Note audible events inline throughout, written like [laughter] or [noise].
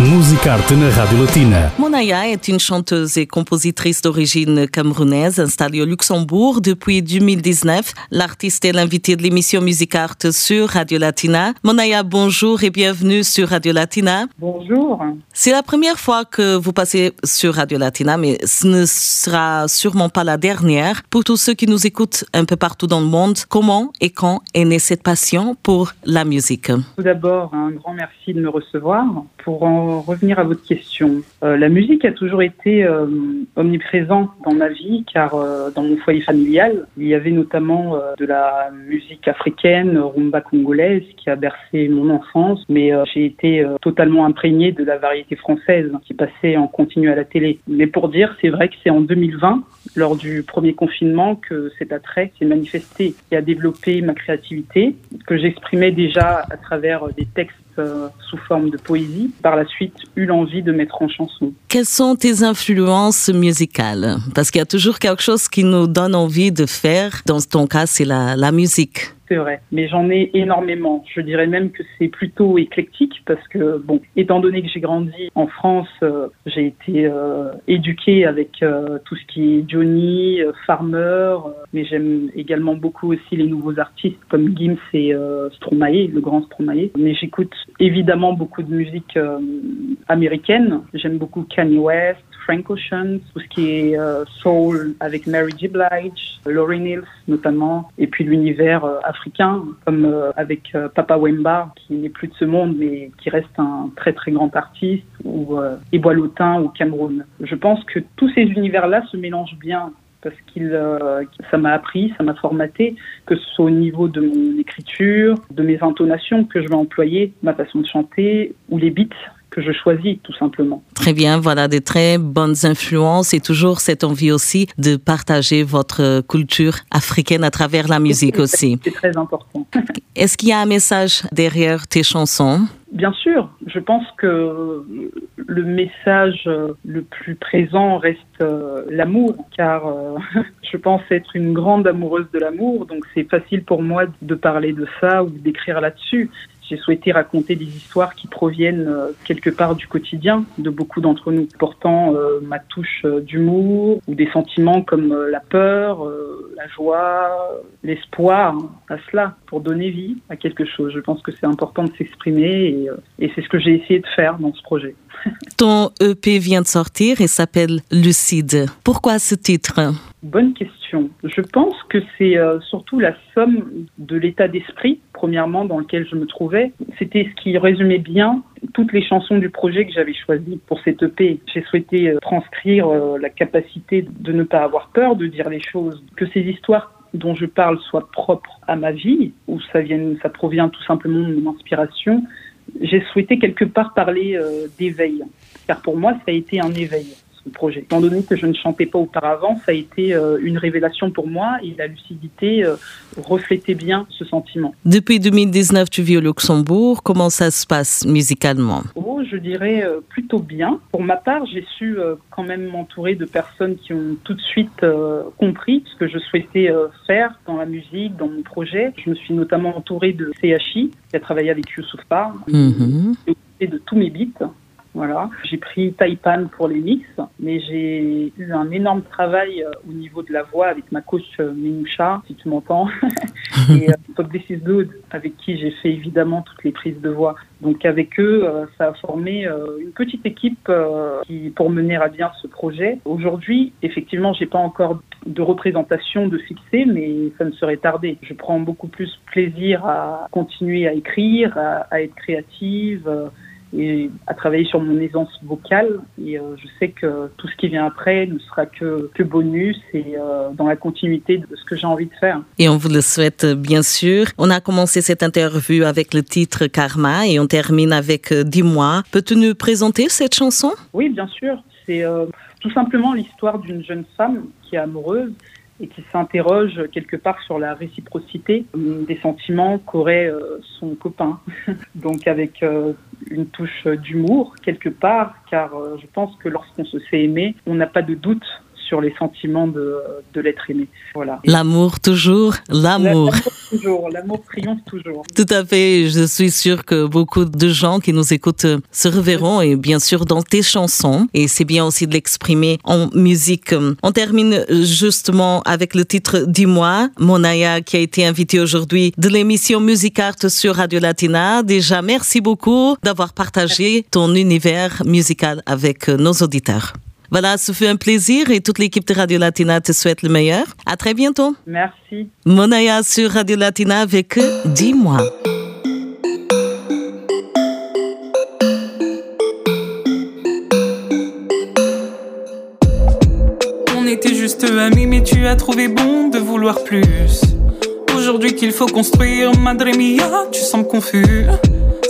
Musicarte na Rádio Latina. Monaya est une chanteuse et compositrice d'origine camerounaise installée au Luxembourg depuis 2019. L'artiste est l'invité de l'émission Musicarte sur Radio Latina. Monaya, bonjour et bienvenue sur Radio Latina. Bonjour. C'est la première fois que vous passez sur Radio Latina, mais ce ne sera sûrement pas la dernière. Pour tous ceux qui nous écoutent un peu partout dans le monde, comment et quand est née cette passion pour la musique? Tout d'abord, un grand merci de me recevoir. Pour en revenir à votre question, euh, la musique a toujours été euh, omniprésente dans ma vie, car euh, dans mon foyer familial, il y avait notamment de la musique africaine, rumba congolaise, qui a bercé mon enfance, mais j'ai été totalement imprégné de la variété française qui passait en continu à la télé. Mais pour dire, c'est vrai que c'est en 2020, lors du premier confinement, que cet attrait s'est manifesté et a développé ma créativité, que j'exprimais déjà à travers des textes euh, sous forme de poésie. Par la suite, eu l'envie de mettre en chanson. Quelles sont tes influences musicales? Parce qu'il y a toujours quelque chose qui nous donne envie de faire. Dans ton cas, c'est la, la musique. C'est mais j'en ai énormément. Je dirais même que c'est plutôt éclectique parce que, bon, étant donné que j'ai grandi en France, euh, j'ai été euh, éduquée avec euh, tout ce qui est Johnny, euh, Farmer, mais j'aime également beaucoup aussi les nouveaux artistes comme Gims et Stromae, le grand Stromae. Mais j'écoute évidemment beaucoup de musique américaine. J'aime beaucoup Kanye West, Frank Ocean, tout ce qui est euh, soul avec Mary J. Blige, Lauryn Hills notamment, et puis l'univers euh, africain comme euh, avec Papa Wemba qui n'est plus de ce monde mais qui reste un très très grand artiste ou euh, Eboalotin au Cameroun. Je pense que tous ces univers-là se mélangent bien parce qu'il ça m'a appris, ça m'a formaté, que ce soit au niveau de mon écriture, de mes intonations que je vais employer, ma façon de chanter ou les beats que je choisis tout simplement. Très bien, voilà des très bonnes influences et toujours cette envie aussi de partager votre culture africaine à travers la musique aussi. C'est très important. [laughs] Est-ce qu'il y a un message derrière tes chansons? Bien sûr, je pense que le message le plus présent reste euh, l'amour, car euh, [laughs] je pense être une grande amoureuse de l'amour, donc c'est facile pour moi de parler de ça ou d'écrire là-dessus. J'ai souhaité raconter des histoires qui proviennent euh, quelque part du quotidien de beaucoup d'entre nous, portant euh, ma touche euh, d'humour ou des sentiments comme la peur, la joie, l'espoir hein, à cela, pour donner vie à quelque chose. Je pense que c'est important de s'exprimer et c'est ce que j'ai essayé de faire dans ce projet. [laughs] Ton EP vient de sortir et s'appelle Lucide. Pourquoi ce titre? Bonne question. Je pense que c'est euh, surtout la somme de l'état d'esprit, premièrement, dans lequel je me trouvais. C'était ce qui résumait bien toutes les chansons du projet que j'avais choisi pour cette EP. J'ai souhaité euh, transcrire euh, la capacité de ne pas avoir peur de dire les choses, que ces histoires dont je parle soient propres à ma vie, ou ça, vienne, ça provient tout simplement de mon inspiration. J'ai souhaité quelque part parler euh, d'éveil, car pour moi, ça a été un éveil ce projet. Étant donné que je ne chantais pas auparavant, ça a été euh, une révélation pour moi et la lucidité euh, reflétait bien ce sentiment. Depuis 2019, tu vis au Luxembourg. Comment ça se passe musicalement? Oh, je dirais euh, plutôt bien. Pour ma part, j'ai su quand même m'entourer de personnes qui ont tout de suite compris ce que je souhaitais faire dans la musique, dans mon projet. Je me suis notamment entourée de CHI, qui a travaillé avec Youssoufa, Mhm. et de tous mes beats. Voilà. J'ai pris Taipan pour les mix, mais j'ai eu un énorme travail euh, au niveau de la voix avec ma coach euh, Minoucha, si tu m'entends, [laughs] et euh, Pop This Is Good, avec qui j'ai fait évidemment toutes les prises de voix. Donc avec eux, ça a formé une petite équipe qui, pour mener à bien ce projet. Aujourd'hui, effectivement, j'ai pas encore de représentation de fixer, mais ça ne serait tardé. Je prends beaucoup plus plaisir à continuer à écrire, à, à être créative. Euh, et à travailler sur mon aisance vocale. Et euh, je sais que tout ce qui vient après ne sera que, que bonus et euh, dans la continuité de ce que j'ai envie de faire. Et on vous le souhaite bien sûr. On a commencé cette interview avec le titre Karma et on termine avec euh, Dis-moi. Peux-tu nous présenter cette chanson? Oui, bien sûr. C'est euh, tout simplement l'histoire d'une jeune femme qui est amoureuse et qui s'interroge quelque part sur la réciprocité des sentiments qu'aurait son copain. [laughs] Donc avec une touche d'humour quelque part, car je pense que lorsqu'on se sait aimer, on n'a pas de doute sur les sentiments de, de l'être aimé. Voilà. L'amour toujours, l'amour. toujours, l'amour triomphe toujours. Tout à fait. Je suis sûre que beaucoup de gens qui nous écoutent se reverront et bien sûr dans tes chansons. Et c'est bien aussi de l'exprimer en musique. On termine justement avec le titre Dis-moi, Monaya qui a été invitée aujourd'hui de l'émission Music Art sur Radio Latina. Déjà, merci beaucoup d'avoir partagé ton univers musical avec nos auditeurs. Voilà, ce fut un plaisir et toute l'équipe de Radio Latina te souhaite le meilleur. À très bientôt. Merci. Monaya sur Radio Latina avec Dis-moi. On était juste amis, mais tu as trouvé bon de vouloir plus. Aujourd'hui qu'il faut construire, Madre Mia, tu sembles confus.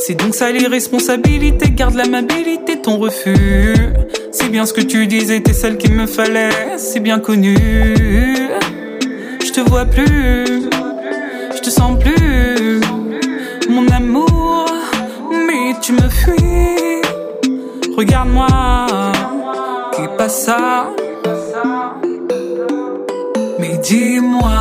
C'est donc ça l'irresponsabilité, garde l'amabilité, ton refus. C'est bien ce que tu disais, t'es celle qu'il me fallait, c'est bien connu. Je te vois plus, je te sens plus, mon amour, mais tu me fuis. Regarde-moi, qu'est pas ça? Mais dis-moi,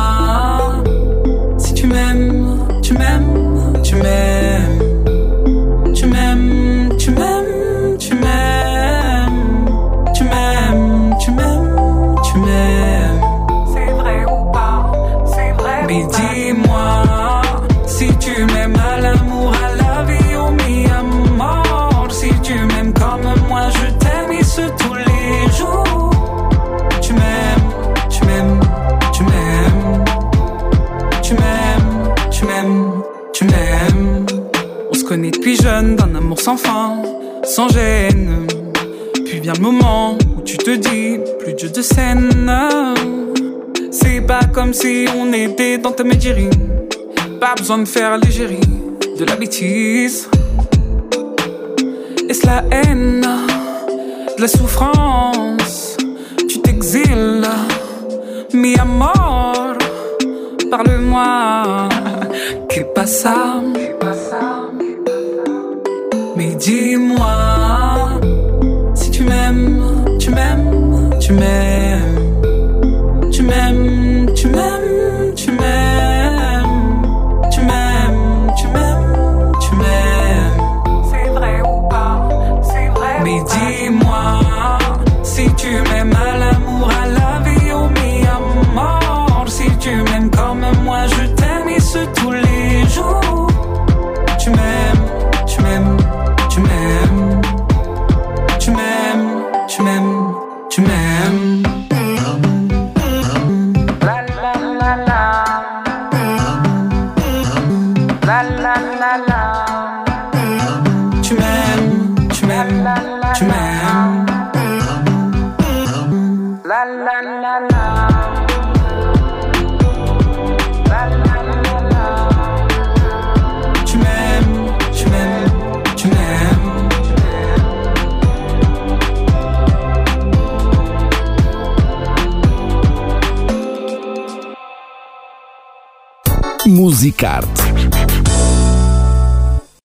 sans fin, sans gêne. Puis vient le moment où tu te dis plus de de scène. C'est pas comme si on était dans ta médérie. Pas besoin de faire l'égérie de la bêtise. Est-ce la haine, de la souffrance? Tu t'exiles, mi amor, parle-moi. Qu'il passe tu m'aimes, tu m'aimes, tu m'aimes, tu m'aimes, tu m'aimes, tu m'aimes, tu m'aimes. C'est vrai ou pas, c'est vrai. Mais dis-moi si tu m'aimes à l'amour, à la vie ou mi mort. Si tu m'aimes comme moi, je t'aime et ce tous les jours. La la la. Tu m'aimes, tu. La la la la. Musicarte